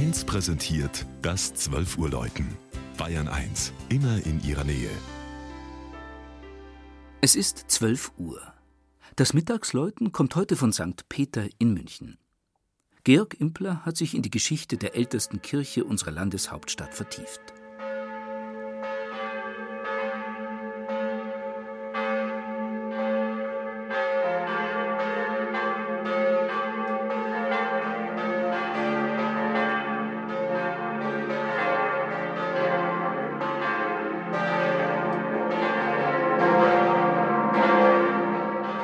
1 präsentiert das 12 Uhr Läuten. Bayern 1, immer in ihrer Nähe. Es ist 12 Uhr. Das Mittagsläuten kommt heute von St. Peter in München. Georg Impler hat sich in die Geschichte der ältesten Kirche unserer Landeshauptstadt vertieft.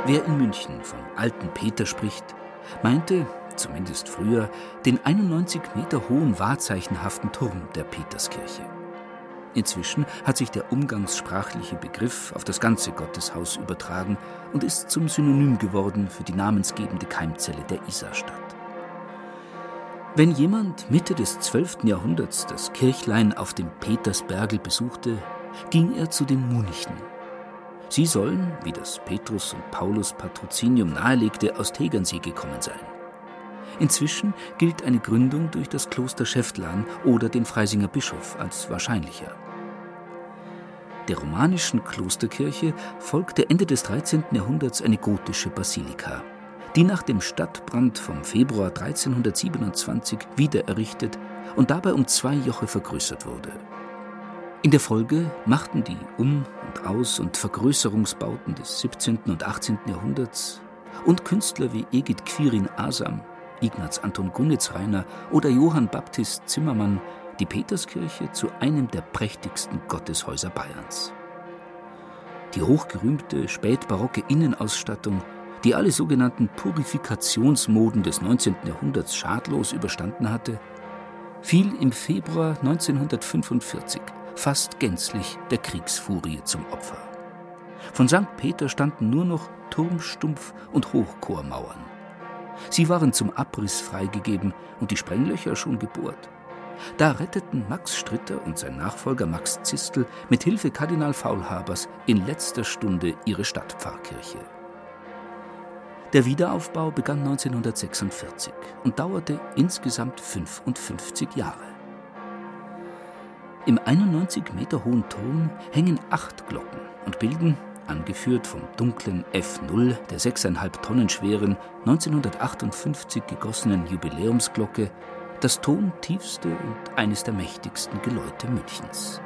Wer in München vom alten Peter spricht, meinte, zumindest früher, den 91 Meter hohen wahrzeichenhaften Turm der Peterskirche. Inzwischen hat sich der umgangssprachliche Begriff auf das ganze Gotteshaus übertragen und ist zum Synonym geworden für die namensgebende Keimzelle der Isarstadt. Wenn jemand Mitte des 12. Jahrhunderts das Kirchlein auf dem Petersbergel besuchte, ging er zu den Munichen, Sie sollen, wie das Petrus und Paulus Patrozinium nahelegte, aus Tegernsee gekommen sein. Inzwischen gilt eine Gründung durch das Kloster Schäftlarn oder den Freisinger Bischof als wahrscheinlicher. Der romanischen Klosterkirche folgte Ende des 13. Jahrhunderts eine gotische Basilika, die nach dem Stadtbrand vom Februar 1327 wiedererrichtet und dabei um zwei Joche vergrößert wurde. In der Folge machten die Um- und Aus- und Vergrößerungsbauten des 17. und 18. Jahrhunderts und Künstler wie Egid Quirin Asam, Ignaz Anton Gunnitzreiner oder Johann Baptist Zimmermann die Peterskirche zu einem der prächtigsten Gotteshäuser Bayerns. Die hochgerühmte spätbarocke Innenausstattung, die alle sogenannten Purifikationsmoden des 19. Jahrhunderts schadlos überstanden hatte, fiel im Februar 1945 fast gänzlich der Kriegsfurie zum Opfer. Von St. Peter standen nur noch Turmstumpf und Hochchormauern. Sie waren zum Abriss freigegeben und die Sprenglöcher schon gebohrt. Da retteten Max Stritter und sein Nachfolger Max Zistel mit Hilfe Kardinal Faulhabers in letzter Stunde ihre Stadtpfarrkirche. Der Wiederaufbau begann 1946 und dauerte insgesamt 55 Jahre. Im 91 Meter hohen Turm hängen acht Glocken und bilden, angeführt vom dunklen F0 der 6,5 Tonnen schweren 1958 gegossenen Jubiläumsglocke, das tontiefste und eines der mächtigsten Geläute Münchens.